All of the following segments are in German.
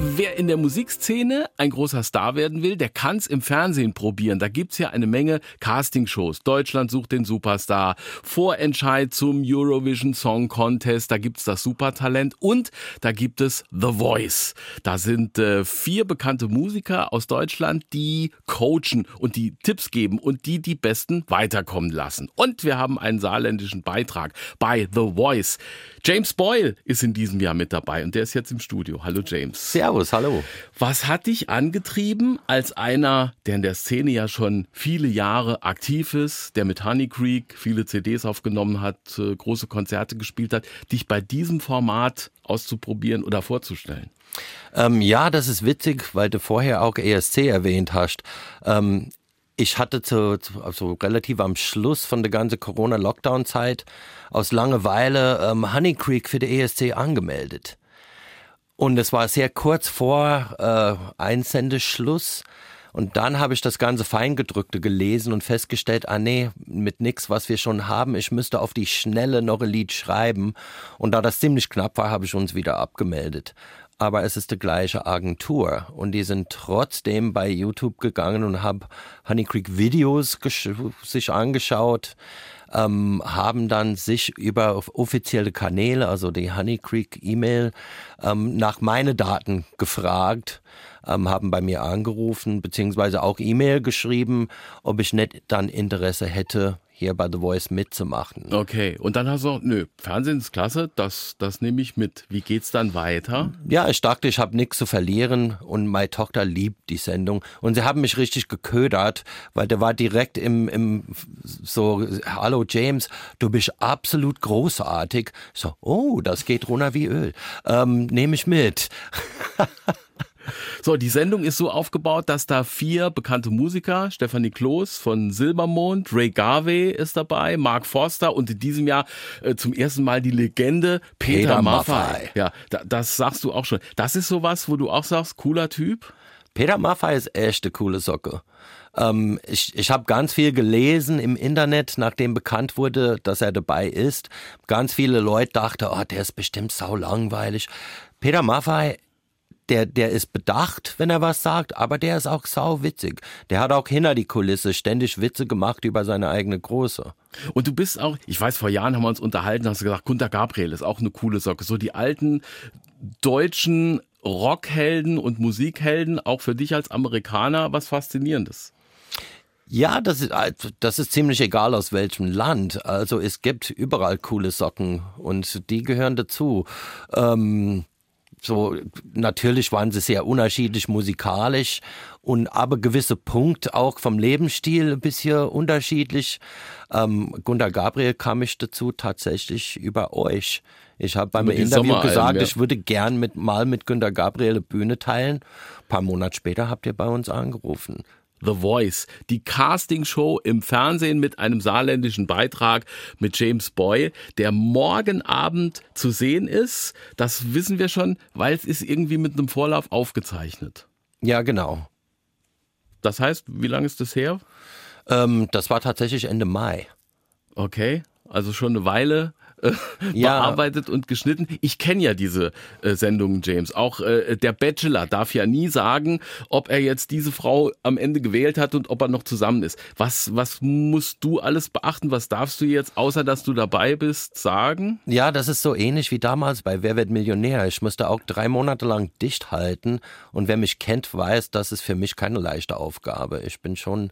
Wer in der Musikszene ein großer Star werden will, der kann's im Fernsehen probieren. Da gibt's ja eine Menge Castingshows. Deutschland sucht den Superstar, Vorentscheid zum Eurovision Song Contest, da gibt's das Supertalent und da gibt es The Voice. Da sind äh, vier bekannte Musiker aus Deutschland, die coachen und die Tipps geben und die die Besten weiterkommen lassen. Und wir haben einen saarländischen Beitrag bei The Voice. James Boyle ist in diesem Jahr mit dabei und der ist jetzt im Studio. Hallo James. Servus, hallo. Was hat dich angetrieben als einer, der in der Szene ja schon viele Jahre aktiv ist, der mit Honey Creek viele CDs aufgenommen hat, äh, große Konzerte gespielt hat, dich bei diesem Format auszuprobieren oder vorzustellen? Ähm, ja, das ist witzig, weil du vorher auch ESC erwähnt hast. Ähm, ich hatte zu, also relativ am Schluss von der ganzen Corona-Lockdown-Zeit aus Langeweile ähm, Honey Creek für die ESC angemeldet. Und es war sehr kurz vor äh, Einsendeschluss. Und dann habe ich das ganze Feingedrückte gelesen und festgestellt, ah nee, mit nix, was wir schon haben, ich müsste auf die Schnelle noch ein Lied schreiben. Und da das ziemlich knapp war, habe ich uns wieder abgemeldet aber es ist die gleiche Agentur und die sind trotzdem bei YouTube gegangen und haben Honey Creek Videos sich angeschaut, ähm, haben dann sich über offizielle Kanäle, also die Honey Creek E-Mail, ähm, nach meine Daten gefragt, ähm, haben bei mir angerufen, beziehungsweise auch E-Mail geschrieben, ob ich nicht dann Interesse hätte, hier bei The Voice mitzumachen. Okay, und dann hast du auch, nö, Fernsehen ist klasse, das, das nehme ich mit. Wie geht's dann weiter? Ja, ich dachte, ich habe nichts zu verlieren und meine Tochter liebt die Sendung und sie haben mich richtig geködert, weil der war direkt im, im so, hallo James, du bist absolut großartig. So, oh, das geht runter wie Öl. Ähm, nehme ich mit. So, die Sendung ist so aufgebaut, dass da vier bekannte Musiker, Stefanie Kloß von Silbermond, Ray Garvey ist dabei, Mark Forster und in diesem Jahr äh, zum ersten Mal die Legende Peter, Peter Maffay. Maffay. Ja, da, das sagst du auch schon. Das ist sowas, wo du auch sagst, cooler Typ? Peter Maffay ist echt eine coole Socke. Ähm, ich ich habe ganz viel gelesen im Internet, nachdem bekannt wurde, dass er dabei ist. Ganz viele Leute dachten, oh, der ist bestimmt sau langweilig. Peter Maffay der, der ist bedacht, wenn er was sagt, aber der ist auch sau witzig. Der hat auch hinter die Kulisse ständig Witze gemacht über seine eigene Große. Und du bist auch, ich weiß, vor Jahren haben wir uns unterhalten, hast du gesagt, Gunter Gabriel ist auch eine coole Socke. So die alten deutschen Rockhelden und Musikhelden, auch für dich als Amerikaner, was Faszinierendes. Ja, das ist, das ist ziemlich egal aus welchem Land. Also es gibt überall coole Socken und die gehören dazu. Ähm, so natürlich waren sie sehr unterschiedlich musikalisch und aber gewisse Punkte auch vom Lebensstil ein bisschen unterschiedlich. Ähm, Gunter Gabriel kam ich dazu tatsächlich über euch. Ich habe beim Interview gesagt, ja. ich würde gern mit, mal mit Günter Gabriel eine Bühne teilen. Ein paar Monate später habt ihr bei uns angerufen. The Voice, die Castingshow im Fernsehen mit einem saarländischen Beitrag mit James Boy, der morgen Abend zu sehen ist. Das wissen wir schon, weil es ist irgendwie mit einem Vorlauf aufgezeichnet. Ja, genau. Das heißt, wie lange ist das her? Ähm, das war tatsächlich Ende Mai. Okay, also schon eine Weile äh, ja. bearbeitet und geschnitten. Ich kenne ja diese äh, Sendungen, James. Auch äh, der Bachelor darf ja nie sagen, ob er jetzt diese Frau am Ende gewählt hat und ob er noch zusammen ist. Was, was musst du alles beachten? Was darfst du jetzt, außer dass du dabei bist, sagen? Ja, das ist so ähnlich wie damals bei Wer wird Millionär. Ich musste auch drei Monate lang dicht halten und wer mich kennt, weiß, das ist für mich keine leichte Aufgabe. Ich bin schon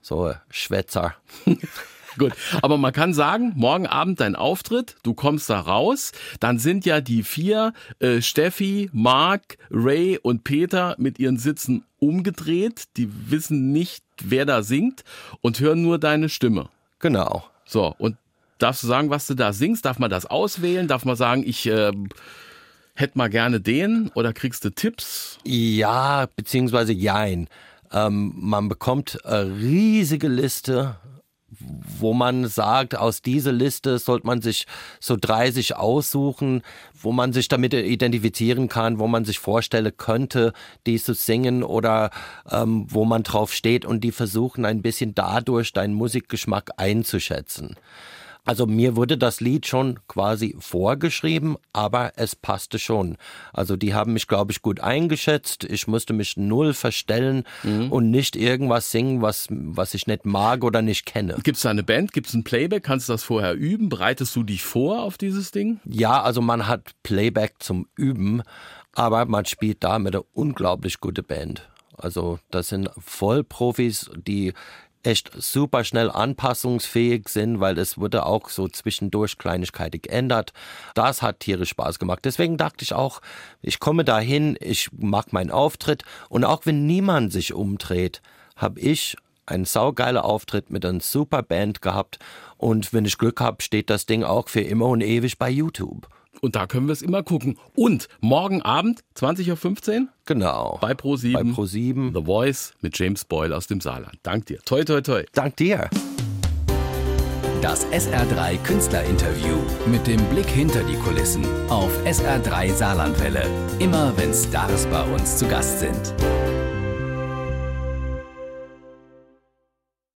so Schwätzer. Gut, aber man kann sagen, morgen Abend dein Auftritt, du kommst da raus, dann sind ja die vier, äh, Steffi, Mark, Ray und Peter mit ihren Sitzen umgedreht, die wissen nicht, wer da singt und hören nur deine Stimme. Genau. So, und darfst du sagen, was du da singst? Darf man das auswählen? Darf man sagen, ich äh, hätte mal gerne den oder kriegst du Tipps? Ja, beziehungsweise jein. Ähm, man bekommt eine riesige Liste wo man sagt, aus dieser Liste sollte man sich so 30 aussuchen, wo man sich damit identifizieren kann, wo man sich vorstellen könnte, die zu singen oder ähm, wo man drauf steht und die versuchen ein bisschen dadurch deinen Musikgeschmack einzuschätzen. Also mir wurde das Lied schon quasi vorgeschrieben, aber es passte schon. Also die haben mich, glaube ich, gut eingeschätzt. Ich musste mich null verstellen mhm. und nicht irgendwas singen, was, was ich nicht mag oder nicht kenne. Gibt es da eine Band? Gibt es ein Playback? Kannst du das vorher üben? Bereitest du dich vor auf dieses Ding? Ja, also man hat Playback zum Üben, aber man spielt da mit einer unglaublich gute Band. Also das sind Vollprofis, die echt super schnell anpassungsfähig sind, weil es wurde auch so zwischendurch Kleinigkeiten geändert. Das hat tierisch Spaß gemacht. Deswegen dachte ich auch, ich komme dahin, ich mag meinen Auftritt und auch wenn niemand sich umdreht, habe ich einen saugeiler Auftritt mit einer super Band gehabt und wenn ich Glück habe, steht das Ding auch für immer und ewig bei YouTube. Und da können wir es immer gucken. Und morgen Abend, 20.15 Uhr? Genau. Bei Pro7. Bei Pro7. The Voice mit James Boyle aus dem Saarland. Dank dir. Toi, toi, toi. Dank dir. Das SR3 Künstlerinterview mit dem Blick hinter die Kulissen auf SR3 Saarlandwelle. Immer wenn Stars bei uns zu Gast sind.